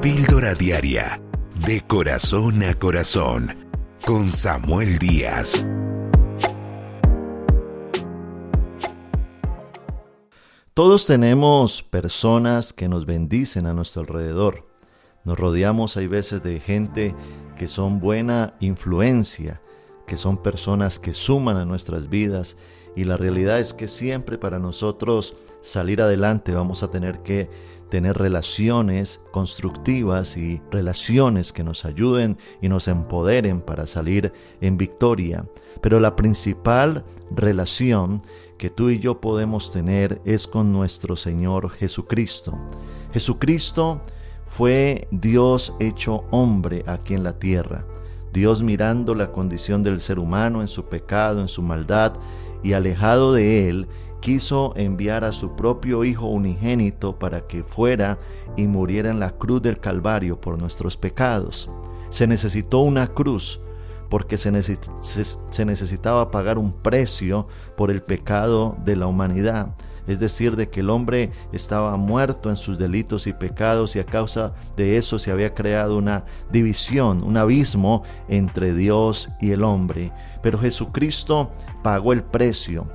Píldora Diaria, de corazón a corazón, con Samuel Díaz. Todos tenemos personas que nos bendicen a nuestro alrededor. Nos rodeamos hay veces de gente que son buena influencia, que son personas que suman a nuestras vidas y la realidad es que siempre para nosotros salir adelante vamos a tener que tener relaciones constructivas y relaciones que nos ayuden y nos empoderen para salir en victoria. Pero la principal relación que tú y yo podemos tener es con nuestro Señor Jesucristo. Jesucristo fue Dios hecho hombre aquí en la tierra. Dios mirando la condición del ser humano en su pecado, en su maldad, y alejado de él, quiso enviar a su propio Hijo unigénito para que fuera y muriera en la cruz del Calvario por nuestros pecados. Se necesitó una cruz porque se, necesitaba pagar un precio por el pecado de la humanidad es decir, de que el hombre estaba muerto en sus delitos y pecados y a causa de eso se había creado una división, un abismo entre Dios y el hombre. Pero Jesucristo pagó el precio.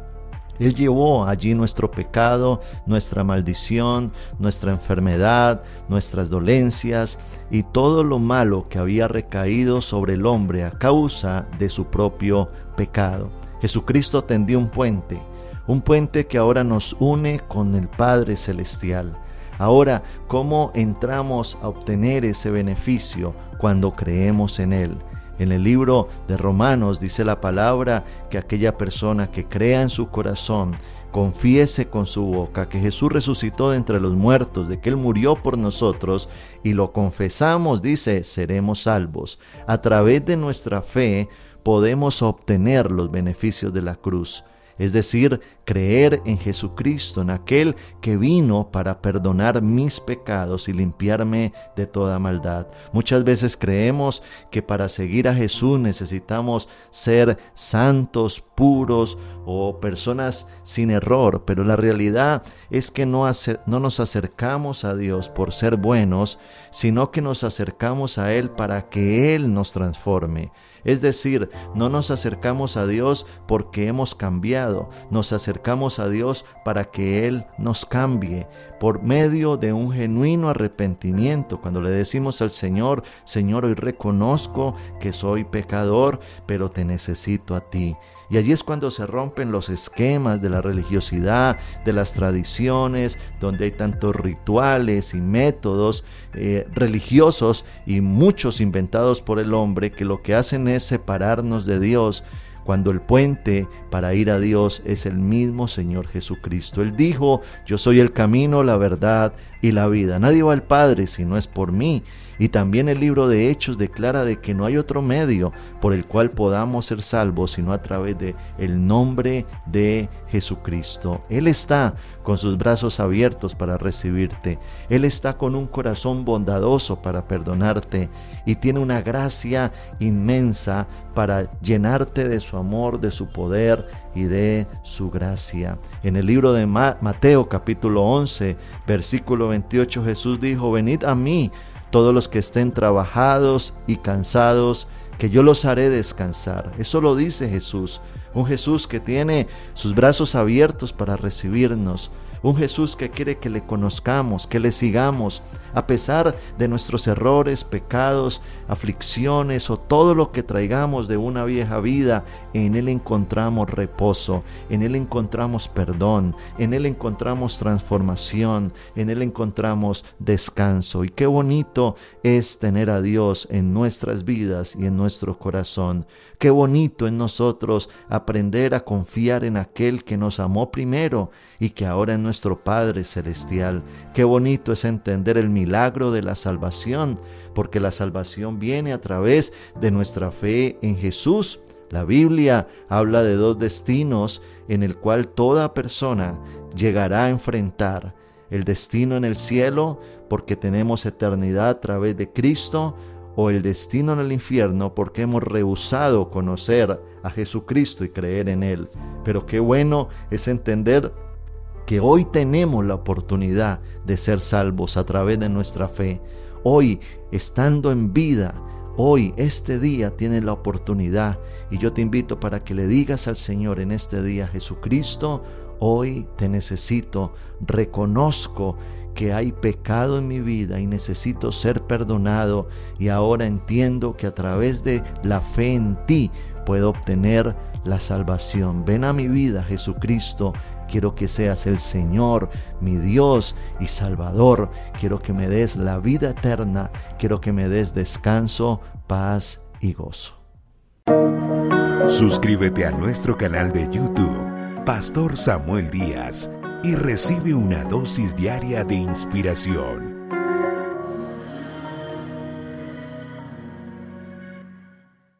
Él llevó allí nuestro pecado, nuestra maldición, nuestra enfermedad, nuestras dolencias y todo lo malo que había recaído sobre el hombre a causa de su propio pecado. Jesucristo tendió un puente un puente que ahora nos une con el Padre Celestial. Ahora, ¿cómo entramos a obtener ese beneficio cuando creemos en Él? En el libro de Romanos dice la palabra que aquella persona que crea en su corazón, confiese con su boca que Jesús resucitó de entre los muertos, de que Él murió por nosotros, y lo confesamos, dice, seremos salvos. A través de nuestra fe podemos obtener los beneficios de la cruz es decir, creer en Jesucristo, en aquel que vino para perdonar mis pecados y limpiarme de toda maldad. Muchas veces creemos que para seguir a Jesús necesitamos ser santos, puros o personas sin error, pero la realidad es que no, no nos acercamos a Dios por ser buenos, sino que nos acercamos a Él para que Él nos transforme. Es decir, no nos acercamos a Dios porque hemos cambiado, nos acercamos a Dios para que Él nos cambie por medio de un genuino arrepentimiento. Cuando le decimos al Señor, Señor, hoy reconozco que soy pecador, pero te necesito a ti. Y allí es cuando se rompen los esquemas de la religiosidad, de las tradiciones, donde hay tantos rituales y métodos eh, religiosos y muchos inventados por el hombre que lo que hacen es separarnos de Dios cuando el puente para ir a Dios es el mismo Señor Jesucristo. Él dijo, yo soy el camino, la verdad y la vida. Nadie va al Padre si no es por mí. Y también el libro de Hechos declara de que no hay otro medio por el cual podamos ser salvos sino a través de el nombre de Jesucristo. Él está con sus brazos abiertos para recibirte. Él está con un corazón bondadoso para perdonarte y tiene una gracia inmensa para llenarte de su amor, de su poder y de su gracia. En el libro de Mateo capítulo 11, versículo 28 Jesús dijo, venid a mí todos los que estén trabajados y cansados, que yo los haré descansar. Eso lo dice Jesús, un Jesús que tiene sus brazos abiertos para recibirnos, un Jesús que quiere que le conozcamos, que le sigamos, a pesar de nuestros errores, pecados, aflicciones o todo lo que traigamos de una vieja vida. En Él encontramos reposo, en Él encontramos perdón, en Él encontramos transformación, en Él encontramos descanso. Y qué bonito es tener a Dios en nuestras vidas y en nuestro corazón. Qué bonito en nosotros aprender a confiar en aquel que nos amó primero y que ahora en nuestro Padre Celestial. Qué bonito es entender el milagro de la salvación, porque la salvación viene a través de nuestra fe en Jesús. La Biblia habla de dos destinos en el cual toda persona llegará a enfrentar. El destino en el cielo, porque tenemos eternidad a través de Cristo, o el destino en el infierno porque hemos rehusado conocer a Jesucristo y creer en Él. Pero qué bueno es entender que hoy tenemos la oportunidad de ser salvos a través de nuestra fe. hoy, estando en vida, Hoy, este día, tienes la oportunidad y yo te invito para que le digas al Señor en este día, Jesucristo, hoy te necesito, reconozco que hay pecado en mi vida y necesito ser perdonado y ahora entiendo que a través de la fe en ti puedo obtener la salvación. Ven a mi vida, Jesucristo. Quiero que seas el Señor, mi Dios y Salvador. Quiero que me des la vida eterna. Quiero que me des descanso, paz y gozo. Suscríbete a nuestro canal de YouTube, Pastor Samuel Díaz, y recibe una dosis diaria de inspiración.